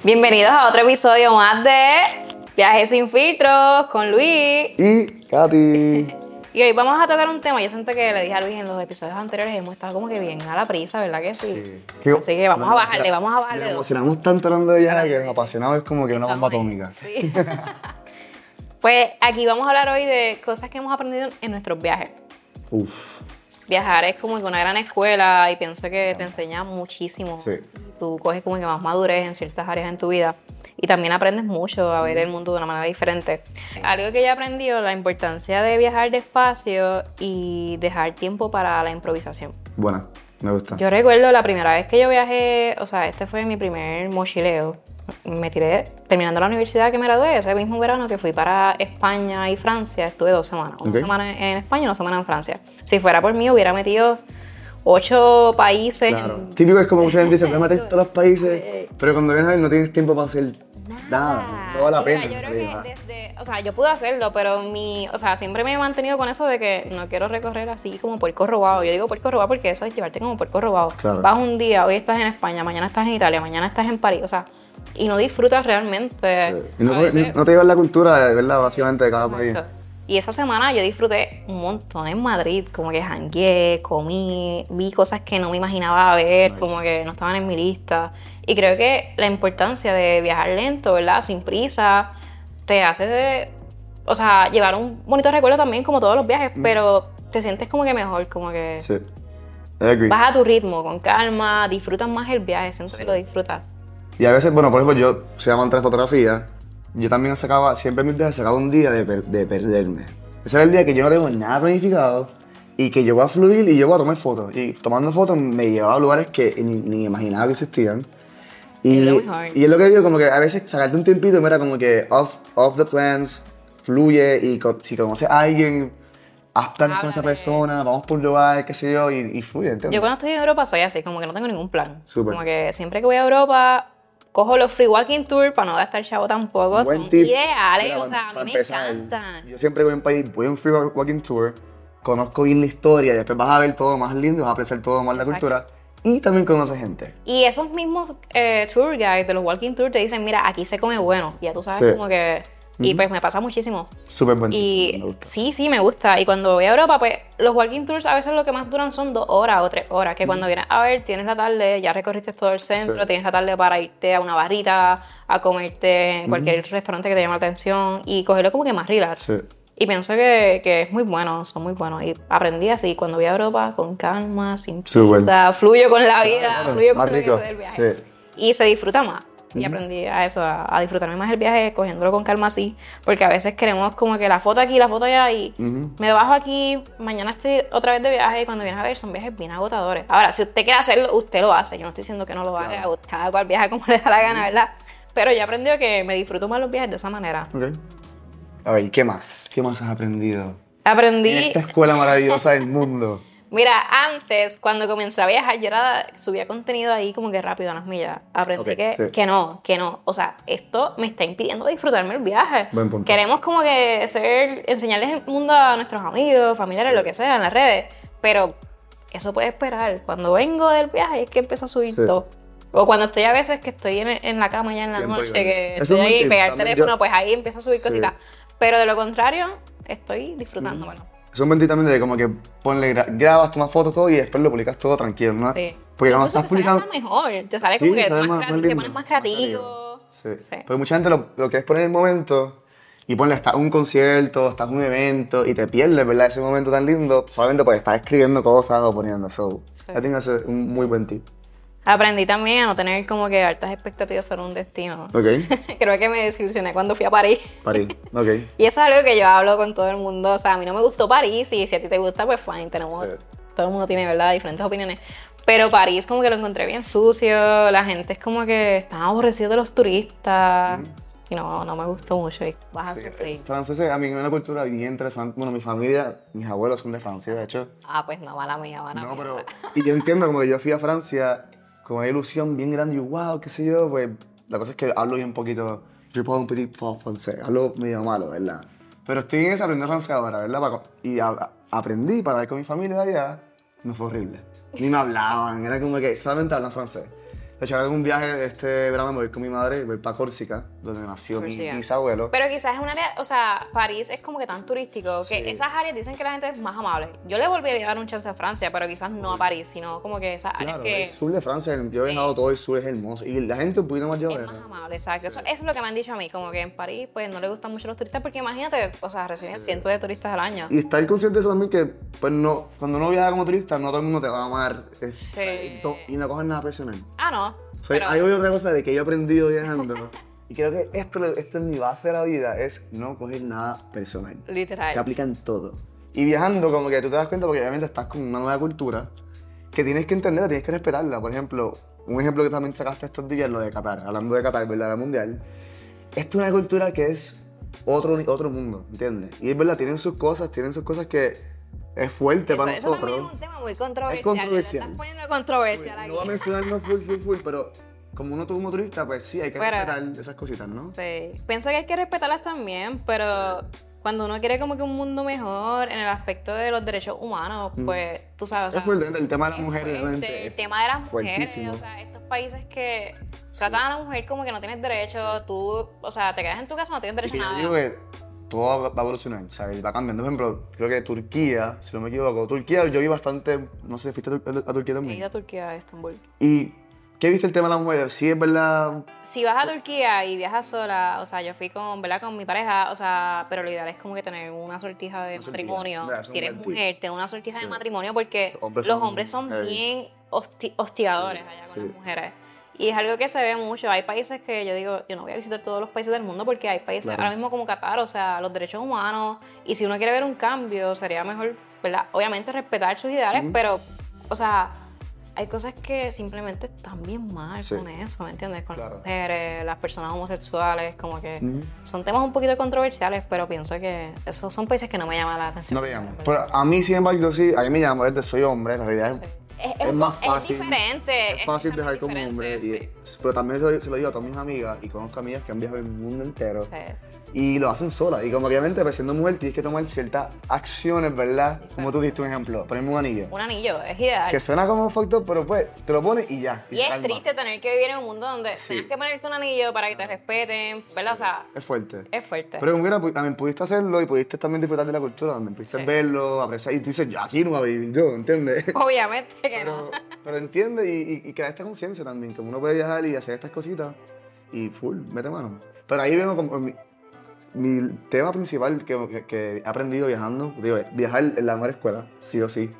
Bienvenidos a otro episodio más de Viajes sin filtros con Luis. Y Katy. Y hoy vamos a tocar un tema. Yo siento que le dije a Luis en los episodios anteriores, hemos estado como que bien a la prisa, ¿verdad que sí? Sí. Así que vamos a bajarle, vamos a bajarle Nos emocionamos tanto hablando de viajes que nos apasionamos es como que una bomba atómica. Sí. pues aquí vamos a hablar hoy de cosas que hemos aprendido en nuestros viajes. Uf. Viajar es como que una gran escuela y pienso que te enseña muchísimo. Sí. Tú coges como que más madurez en ciertas áreas en tu vida y también aprendes mucho a ver el mundo de una manera diferente. Algo que yo he aprendido, la importancia de viajar despacio y dejar tiempo para la improvisación. Buena, me gusta. Yo recuerdo la primera vez que yo viajé, o sea, este fue mi primer mochileo. Me tiré, terminando la universidad que me gradué, ese mismo verano que fui para España y Francia, estuve dos semanas. Una semana en España y una semana en Francia. Si fuera por mí, hubiera metido ocho países. Claro. en- Típico es como mucha gente dice, voy a meter todos los países, pero cuando vienes a ver no tienes tiempo para hacer nada. No vale la Mira, pena. Yo en creo realidad. que desde, o sea, yo pude hacerlo, pero mi, o sea, siempre me he mantenido con eso de que no quiero recorrer así como puerco robado. Yo digo puerco robado porque eso es llevarte como puerco robado. Claro. Vas un día, hoy estás en España, mañana estás en Italia, mañana estás en París, o sea, y no disfrutas realmente. Y no, veces- no te llevas la cultura, verdad, básicamente, de cada país. Exacto. Y esa semana yo disfruté un montón en Madrid, como que jangué, comí, vi cosas que no me imaginaba ver, Nice. como que no estaban en mi lista. Y creo que la importancia de viajar lento, ¿verdad? Sin prisa, te hace, de- o sea, llevar un bonito recuerdo también, como todos los viajes, pero te sientes como que mejor, como que Sí. Vas a tu ritmo, con calma, disfrutas más el viaje, siento que lo disfrutas. Y a veces, bueno, por ejemplo, yo soy amante de fotografía. Yo también sacaba, siempre en mis viajes sacaba un día de, per- de perderme. Ese era el día que yo no tengo nada planificado y que yo voy a fluir y yo voy a tomar fotos. Y tomando fotos me llevaba a lugares que ni, ni imaginaba que existían. Y, y es lo que digo, como que a veces sacarte un tiempito, mira, como que off, off the plans, fluye y co- si conoces a alguien, haz planes con esa persona, vamos por un lugar, qué sé yo, y, y fluye, ¿entiendes? Yo cuando estoy en Europa soy así, como que no tengo ningún plan. Súper. Como que siempre que voy a Europa, cojo los free walking tour para no gastar chavo tampoco. Buen Son tip. ideales, Mira, o sea, a para mí me encantan. Yo siempre voy a un país, voy a un free walking tour, conozco bien la historia, y después vas a ver todo más lindo, vas a apreciar todo más la Exacto. cultura y también conoces gente. Y esos mismos eh, tour guides de los walking tour te dicen, mira, aquí se come bueno. Y ya tú sabes Sí. como que... Y pues me pasa muchísimo. Súper buen tip, me Y sí, sí, me gusta. Y cuando voy a Europa, pues los walking tours a veces lo que más duran son dos horas o tres horas. Que cuando vienes a ver, tienes la tarde, ya recorriste todo el centro, Sí. tienes la tarde para irte a una barrita, a comerte en cualquier restaurante que te llame la atención y cogerlo como que más relax. Sí. Y pienso que, que es muy bueno, son muy buenos. Y aprendí así, cuando voy a Europa, con calma, sin prisa, fluyo con la vida, Claro, fluyo con lo que del viaje. sí. Y se disfruta más. Y aprendí a eso, a, a disfrutarme más el viaje, cogiéndolo con calma así. Porque a veces queremos como que la foto aquí, la foto allá y Ujú. me bajo aquí, mañana estoy otra vez de viaje y cuando vienes a ver son viajes bien agotadores. Ahora, si usted quiere hacerlo, usted lo hace. Yo no estoy diciendo que no lo haga, Claro. cada cual viaja como le da la gana, ¿verdad? Pero yo aprendí que me disfruto más los viajes de esa manera. Ok. A ver, ¿qué más? ¿Qué más has aprendido? Aprendí... En esta escuela maravillosa del mundo. Mira, antes, cuando comencé a viajar, yo era, subía contenido ahí como que rápido a las millas. Aprendí Ok, que, sí. que no, que no. O sea, esto me está impidiendo disfrutarme el viaje. Buen punto. Queremos como que ser, enseñarles el mundo a nuestros amigos, familiares, lo que sea, en las redes. Pero eso puede esperar. Cuando vengo del viaje es que empiezo a subir Sí. todo. O cuando estoy a veces que estoy en, en la cama ya en la noche, que estoy ahí, pegar el teléfono, yo- pues ahí empiezo a subir Sí. cositas. Pero de lo contrario, estoy disfrutando. bueno. Es un buen tip también de como que ponle, gra- grabas, tomas fotos, todo y después lo publicas todo tranquilo, ¿no? Sí. Porque cuando estás te publicando... hasta mejor, te sale Sí, como que sale más más- más te pones más más creativo. Sí. Sí. Porque mucha gente lo, lo que es poner el momento y ponle hasta un concierto, estás en un evento y te pierdes, ¿verdad? Ese momento tan lindo solamente por estar escribiendo cosas o poniendo. So, Sí. I think un muy buen tip. Aprendí también a no tener como que altas expectativas sobre un destino. Ok. Creo que me desilusioné cuando fui a París. París. Ok. Y eso es algo que yo hablo con todo el mundo. O sea, a mí no me gustó París y si a ti te gusta, pues fine. Tenemos, Sí. Todo el mundo tiene, ¿verdad? Diferentes opiniones. Pero París como que lo encontré bien sucio. La gente es como que están aborrecidos de los turistas. Y no, no me gustó mucho. Y vas a sufrir. Franceses, a mí es una cultura bien interesante. Bueno, mi familia, mis abuelos son de Francia, de hecho. Ah, pues no, mala mía, mala No, mía. pero. Y yo entiendo como que yo fui a Francia con una ilusión bien grande y wow, qué sé yo, pues. La cosa es que hablo bien poquito. Je parle un petit français. Hablo medio malo, ¿verdad? Pero estoy en ese aprender francés ahora, ¿verdad? Para- y a- aprendí para ir con mi familia de allá. No fue horrible. Ni me hablaban, era como que solamente hablan francés. De hecho, en un viaje este verano me voy con mi madre, voy para Córcega, donde nació mi Córcega. bisabuelo. Pero quizás es un área, o sea, París es como que tan turístico que Sí. esas áreas dicen que la gente es más amable. Yo le volvería a dar un chance a Francia, pero quizás no a París, sino como que esas áreas Claro, que el sur de Francia, yo he Sí. viajado todo el sur, es hermoso. Y la gente un poquito más es llevadera. más amable, exacto. Eso, eso es lo que me han dicho a mí, como que en París pues no le gustan mucho los turistas porque imagínate, o sea, reciben cientos de turistas al año. Y estar consciente de eso también que, pues no, cuando uno viaja como turista, no todo el mundo te va a amar. es- Sí. to- Y no coges nada personal. Ah, no. Pero- Hay otra cosa de que yo he aprendido viajando. y creo que esto, esto es mi base de la vida, es no coger nada personal. literal. Te aplican todo. Y viajando, como que tú te das cuenta, porque obviamente estás con una nueva cultura, que tienes que entenderla, tienes que respetarla. Por ejemplo, un ejemplo que también sacaste estos días, lo de Qatar, hablando de Qatar, ¿verdad? La mundial. Esto es una cultura que es otro, otro mundo, ¿entiendes? Y es verdad, tienen sus cosas, tienen sus cosas que es fuerte Eso, para eso también nosotros. es un tema muy controversial. Es controversial. Estás poniendo controversial No aquí. voy a mencionarlo full, full, full, pero como uno como turista, pues sí, hay que Pero- respetar esas cositas, ¿no? Sí. Pienso que hay que respetarlas también, pero cuando uno quiere como que un mundo mejor en el aspecto de los derechos humanos, pues tú sabes. o sea, Mm. es fuerte, el tema de las es mujeres, obviamente. El tema de las mujeres, fuertísimo. o sea, estos países que tratan a la mujer como que no tienes derecho, tú, o sea, te quedas en tu casa no tienes Y derecho que a yo nada. digo que todo va va a evolucionar, o sea, va cambiando. Por ejemplo, creo que Turquía, si no me equivoco, Turquía yo vi bastante, no sé, fuiste a, Tur- a Turquía He también. ido a Turquía, a Estambul. ¿Y qué viste el tema de las mujeres? Sí, es verdad. Si vas a Turquía y viajas sola, o sea, yo fui con, ¿verdad? Con mi pareja, o sea, pero lo ideal es como que tener una sortija de Una sortija. matrimonio. Si eres mujer, ten una sortija Sí. de matrimonio porque Los hombres los son hombres son bien hosti- hostigadores Sí, allá con sí. las mujeres. Y es algo que se ve mucho. Hay países que yo digo, yo no voy a visitar todos los países del mundo porque hay países Claro. ahora mismo como Qatar, o sea, los derechos humanos. Y si uno quiere ver un cambio, sería mejor, ¿verdad? Obviamente respetar sus ideales, Ujú. pero, o sea, hay cosas que simplemente están bien mal Sí. con eso, ¿me entiendes? Con Claro. las mujeres, las personas homosexuales, como que son temas un poquito controversiales, pero pienso que esos son países que no me llaman la atención. No me llamo. Pero a mí, sin embargo, sí, a mí me llama, desde soy hombre, en realidad Sí. es, Es, es es- más es fácil. diferente. Es fácil dejar como hombre. y- Pero también se, lo- se lo digo a todas mis amigas y conozco amigas que han viajado el mundo entero. sí. Y lo hacen solas. Y como obviamente, pues, siendo mujer, tienes que tomar ciertas acciones, ¿verdad? Como tú diste un ejemplo, ponerme un anillo. Un anillo, es ideal. Que suena como factor, pero pues te lo pones y ya. Y es calma. triste tener que vivir en un mundo donde Sí. tienes que ponerte un anillo para que te respeten, ¿verdad? O sea, Es fuerte. es fuerte. Pero como también pudiste hacerlo y pudiste también disfrutar de la cultura, también pudiste verlo, apreciar. Y tú dices, yo aquí no voy a vivir yo, ¿entiendes? Obviamente que Pero, no. pero entiende y, y, y crea esta conciencia también, que uno puede viajar y hacer estas cositas y full, mete mano. Pero ahí vemos como mi, mi tema principal que, que- que he aprendido viajando, digo, es viajar en la mejor escuela, sí o sí.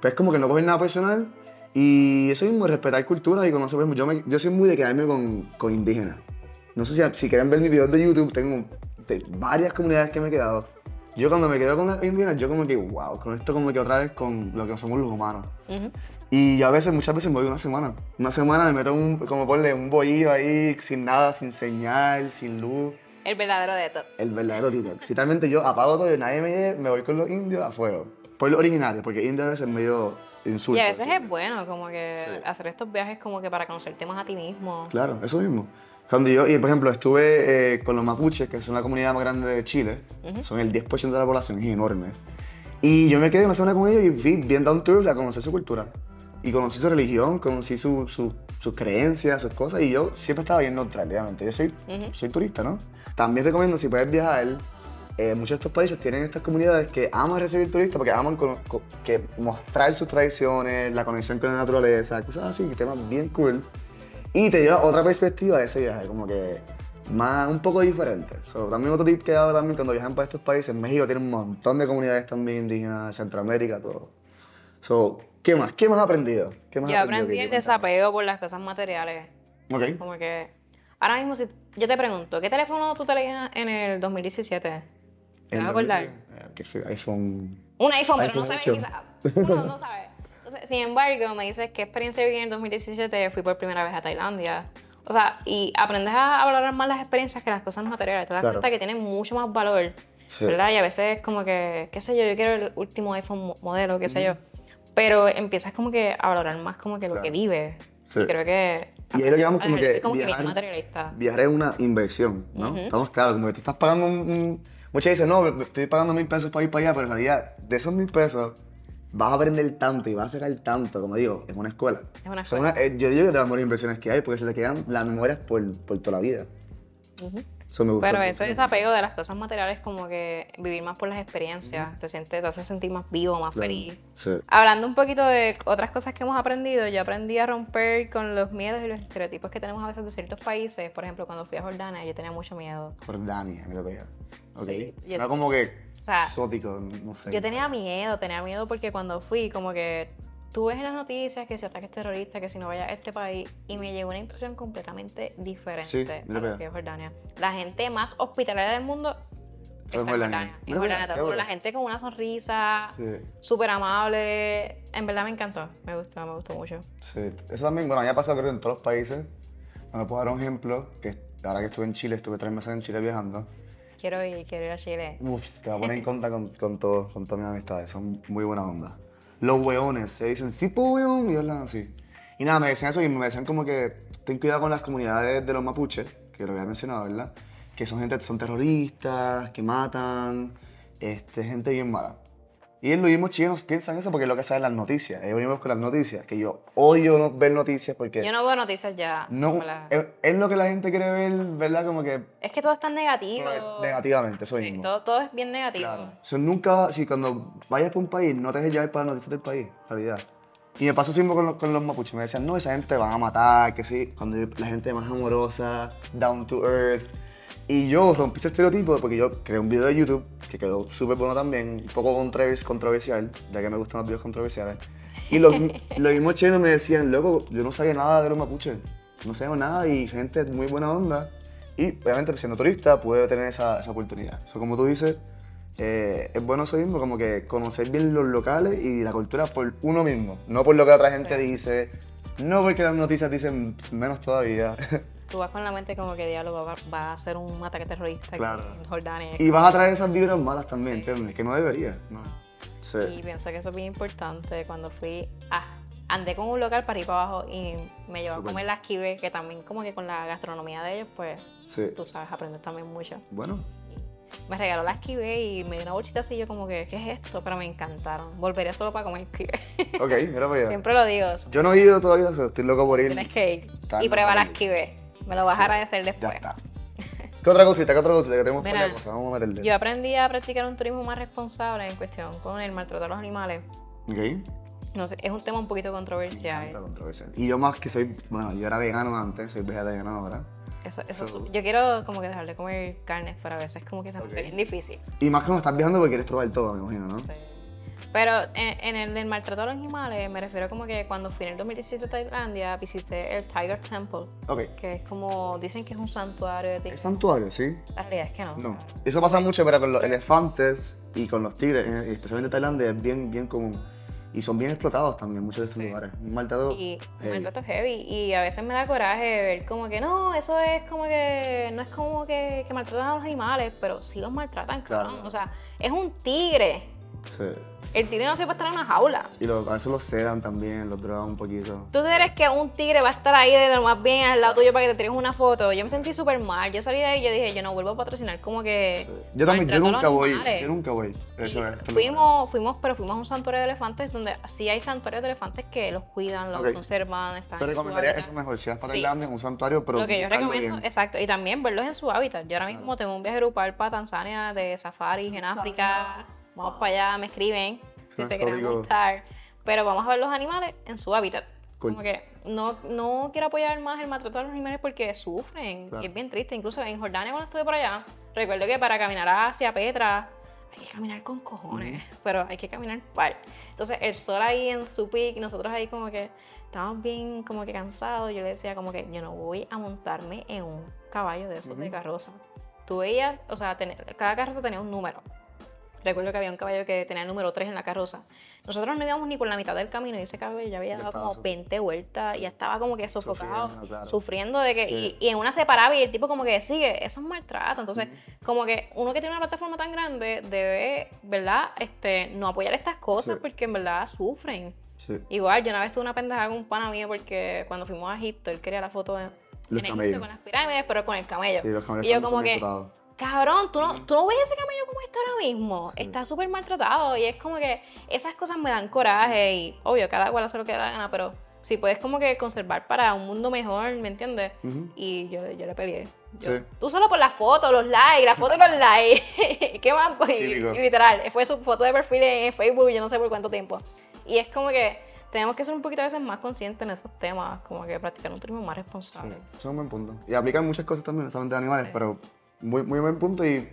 Pero es como que no coger nada personal y eso mismo, respetar culturas y conocer, ejemplo, yo, me- yo soy muy de quedarme con, con indígenas. No sé si, si quieren ver mis videos de YouTube, tengo de varias comunidades que me he quedado. Yo cuando me quedo con las indígenas, yo como que, wow, con esto como que otra vez con lo que somos los humanos. Ujú. Y yo a veces, muchas veces me voy una semana. Una semana me meto un, como ponle, un bohío ahí, sin nada, sin señal, sin luz. El verdadero detox. El verdadero detox. Si realmente yo apago todo y nadie me lleve, me voy con los indios a fuego. Por los originales, porque indios a veces es medio insulto. Y a veces así. es bueno como que Sí. hacer estos viajes como que para conocerte más a ti mismo. Claro, eso mismo. Cuando yo, y por ejemplo, estuve eh, con los mapuches, que son la comunidad más grande de Chile, Ujú. son el 10% de la población, es enorme. Y yo me quedé una semana con ellos y fui bien down to a conocer su cultura. Y conocí su religión, conocí su- su- sus creencias, sus cosas, y yo siempre estaba bien neutral, obviamente. Yo soy, Ujú. soy turista, ¿no? También recomiendo, si puedes viajar, eh, muchos de estos países tienen estas comunidades que aman recibir turistas porque aman con- con- que mostrar sus tradiciones, la conexión con la naturaleza, cosas así, temas bien cool. Y te lleva otra perspectiva de ese viaje, como que más, un poco diferente. So, también otro tip que he dado también cuando viajan para estos países, México tiene un montón de comunidades también indígenas, Centroamérica, todo. So, ¿qué más? ¿Qué más has aprendido? ¿Qué más Yo aprendido, aprendí el desapego por las cosas materiales. Ok. Como que ahora mismo si yo te pregunto, ¿qué teléfono tú tenías en el 2017? ¿Te vas a acordar? Eh, Que fue iPhone. Un iPhone, pero iPhone no sabes 8. quizás. Uno no sabe. Sin embargo, me dices qué experiencia viví en el 2017, fui por primera vez a Tailandia. O sea, y aprendes a valorar más las experiencias que las cosas materiales. Te das Claro. cuenta que tienen mucho más valor, Sí. ¿verdad? Y a veces es como que, qué sé yo, yo quiero el último iPhone mo- modelo, qué sé yo. Pero empiezas como que a valorar más como que lo Claro. que vives. Sí. Y creo que... Y ahí lo que llamamos como que como que viajar- materialista. Viajar es una inversión, ¿no? Ujú. Estamos claros, como que tú estás pagando un, un- Muchas dicen, no, estoy pagando mil pesos para ir para allá, pero en realidad, de esos mil pesos, vas a aprender tanto y vas a sacar tanto, como digo, es una escuela. Es una escuela. eh, yo digo que es de las mejores impresiones que hay, porque se te quedan las memorias por, por toda la vida. Eso me gusta. Pero mucho. eso es apego de las cosas materiales, como que vivir más por las experiencias, te sientes, te hace sentir más vivo, más Claro. feliz. Sí. Hablando un poquito de otras cosas que hemos aprendido, yo aprendí a romper con los miedos y los estereotipos que tenemos a veces de ciertos países. Por ejemplo, cuando fui a Jordania, yo tenía mucho miedo. Jordania, mira para allá. Ok. Sí, Era como que O sea, exótico, no sé. Yo tenía miedo, tenía miedo porque cuando fui, como que tú ves en las noticias que si ataques terroristas, que si no vayas a este país, y me llegó una impresión completamente diferente Sí, a lo que es Jordania. La gente más hospitalaria del mundo Fue está en Jordania. En Jordania, bueno. la gente con una sonrisa, Sí. súper amable. En verdad me encantó, me gustó, me gustó mucho. Sí, eso también, bueno, a mí me ha pasado creo en todos los países. Me puedo dar un ejemplo, que ahora que estuve en Chile, estuve tres meses en Chile viajando. Quiero ir, quiero ir a Chile. Uf, te voy a poner en contra con, con, todo, con todas mis amistades, son muy buena onda. Los weones, se dicen, sí, pues weón, y hablan así. Y nada, me decían eso y me decían como que ten cuidado con las comunidades de los mapuches, que lo había mencionado, ¿verdad? Que son gente, son terroristas, que matan, este, gente bien mala. Y los mismos chilenos piensan eso porque es lo que sale en las noticias. Ellos venimos con las noticias, que yo odio no ver noticias porque Yo no veo noticias ya. no, la- es, es lo que la gente quiere ver, ¿verdad? Como que Es que todo es tan negativo. negativamente, eso Sí, mismo. todo, todo es bien negativo. Claro. So, nunca, si cuando vayas por un país, no te dejes llevar para las noticias del país, en realidad. Y me pasó siempre con los, con los mapuches. Me decían, no, esa gente van a matar, que sí. Cuando la gente más amorosa, down to earth. Y yo rompí ese estereotipo porque yo creé un video de YouTube que quedó súper bueno también, un poco controvers- controversial, ya que me gustan los videos controversiales. Y los, los mismos chilenos me decían, loco, yo no sabía nada de los mapuches. No sabía nada y gente muy buena onda. Y obviamente siendo turista pude tener esa, esa oportunidad. So, como tú dices, eh, es bueno eso mismo, como que conocer bien los locales y la cultura por uno mismo, no por lo que otra gente dice, no porque las noticias dicen menos todavía. Tú vas con la mente como que diablo va, va a ser un ataque terrorista Claro. en Jordania. y vas a traer esas vibras malas también, Sí. ¿entiendes? Que no debería. No. Sí. Y pienso que eso es bien importante. Cuando fui, ah, andé con un local para ir para abajo y me llevó a comer las kibe, que también como que con la gastronomía de ellos, pues sí. tú sabes, aprendes también mucho. Bueno, Y me regaló las kibe y me dio una bolsita así, yo como que, ¿qué es esto? Pero me encantaron. Volvería solo para comer kibe. ok, mira para allá. Siempre lo digo. Yo no he ido todavía, estoy loco por ir. Tienes que ir y prueba las bien. Me lo vas a agradecer Ya después. está. ¿Qué otra cosita? ¿Qué otra cosita? Que tenemos Mira, cosas. Vamos a meterle. Yo aprendí a practicar un turismo más responsable en cuestión con el maltrato a los animales. Ok. No sé, es un tema un poquito controversial. controversia. Y yo más que soy, bueno, yo era vegano antes, soy vegetariano ahora. Eso, eso, So- yo quiero como que dejar de comer carnes, pero a veces como que se me hace Ok. bien difícil. Y más cuando estás viajando porque quieres probar todo, me imagino, ¿no? Sí. Pero en, en el del maltrato a los animales, me refiero como que cuando fui en el 2017 a Tailandia, visité el Tiger Temple, Ok. que es como, dicen que es un santuario de ¿Es tigres. santuario, sí? La realidad es que no. No. Eso pasa mucho, pero con los elefantes y con los tigres, especialmente en Tailandia, es bien, bien común. Y son bien explotados también muchos de estos Sí. lugares. Un maltrato. Y heavy. maltrato heavy. Y a veces me da coraje ver como que no, eso es como que. No es como que, que maltratan a los animales, pero sí los maltratan, Claro. O sea, es un tigre. Sí. El tigre no se puede estar en una jaula. Y lo- a veces los sedan también, los drogan un poquito. ¿Tú crees que un tigre va a estar ahí de lo más bien al lado tuyo para que te tires una foto? Yo me sentí súper mal. Yo salí de ahí y yo dije, yo no vuelvo a patrocinar como que. Yo también, yo nunca voy. Yo nunca voy. Y Eso es. fuimos, fuimos, pero fuimos a un santuario de elefantes donde sí hay santuarios de elefantes que los cuidan, los conservan, están. Te en su recomendaría eso mejor. Si vas para Sí. Tailandia, en un santuario, pero. Lo que yo recomiendo, bien. exacto, y también verlos en su hábitat. Yo ahora mismo Claro. tengo un viaje grupal para Tanzania de safaris en África. Vamos para allá, me escriben si se quieren montar. Pero vamos a ver los animales en su hábitat. Cool. Como que no, no quiero apoyar más el maltrato a los animales porque sufren. Claro. Y es bien triste. Incluso en Jordania cuando estuve por allá, recuerdo que para caminar hacia Petra hay que caminar con cojones, pero hay que caminar par. Entonces el sol ahí en su pic, nosotros ahí como que estábamos bien como que cansados. Yo le decía como que yo no voy a montarme en un caballo de esos de Ujú. carroza. Tú veías, o sea, ten- cada carroza tenía un número. Recuerdo que había un caballo que tenía el número 3 en la carroza. Nosotros no íbamos ni por la mitad del camino y ese caballo ya había dado como su- 20 vueltas y ya estaba como que sofocado, Sufriendo, claro. sufriendo de que... Sí. Y, y en una se paraba y el tipo como que sigue, eso es maltrato. Entonces, como que uno que tiene una plataforma tan grande debe, ¿verdad? Este, no apoyar estas cosas Sí. porque en verdad sufren. Sí. Igual, yo una vez tuve una pendeja con un pana mío porque cuando fuimos a Egipto, él quería la foto en, Los en. Egipto con las pirámides, pero con el camello. Sí, los y yo como que. Cabrón, ¿tú no, ¿tú no ves ese camello cómo visto ahora mismo? Está súper maltratado y es como que esas cosas me dan coraje y obvio, cada cual hace lo que da la gana, pero si puedes como que conservar para un mundo mejor, ¿me entiendes? Ujú. Y yo, yo le peleé. Yo- Sí. Tú solo por la foto, los likes, la foto y los likes. ¿Qué más? Pues, y- literal, fue su foto de perfil en Facebook, yo no sé por cuánto tiempo. Y es como que tenemos que ser un poquito a veces más conscientes en esos temas, como que practicar un turismo más responsable. Eso es un buen punto. Y aplican muchas cosas también, no solamente de animales, pero muy, muy buen punto. Y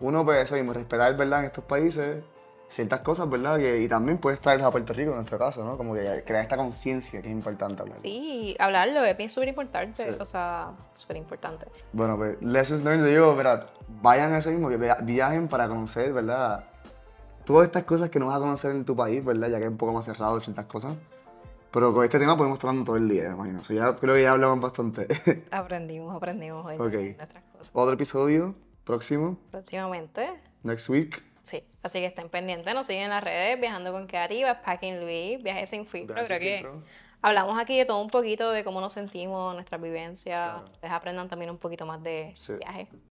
uno, pues eso mismo, respetar, ¿verdad? En estos países ciertas cosas, ¿verdad? Que, y también puedes traerlas a Puerto Rico, en nuestro caso, ¿no? Como que crear esta conciencia que es importante hablar. Sí, hablarlo es súper importante, Sí. o sea, súper importante. Bueno, pues, lessons learned, digo, ¿verdad? Vayan a eso mismo, que via- viajen para conocer, ¿verdad? Todas estas cosas que no vas a conocer en tu país, ¿verdad? Ya que es un poco más cerrado de ciertas cosas. Pero con este tema podemos estar hablando todo el día, me imagino. O sea, ya creo que ya hablamos bastante. Aprendimos, aprendimos hoy Ok. nuestras cosas. Otro episodio próximo, Próximamente, next week. sí. Así que estén pendientes, nos siguen en las redes, Viajando con Creativa, Packing Luis, Viajes sin filtro. Creo sin que hablamos aquí de todo un poquito, de cómo nos sentimos, nuestras vivencias. Claro. Les aprendan también un poquito más de Sí. viaje.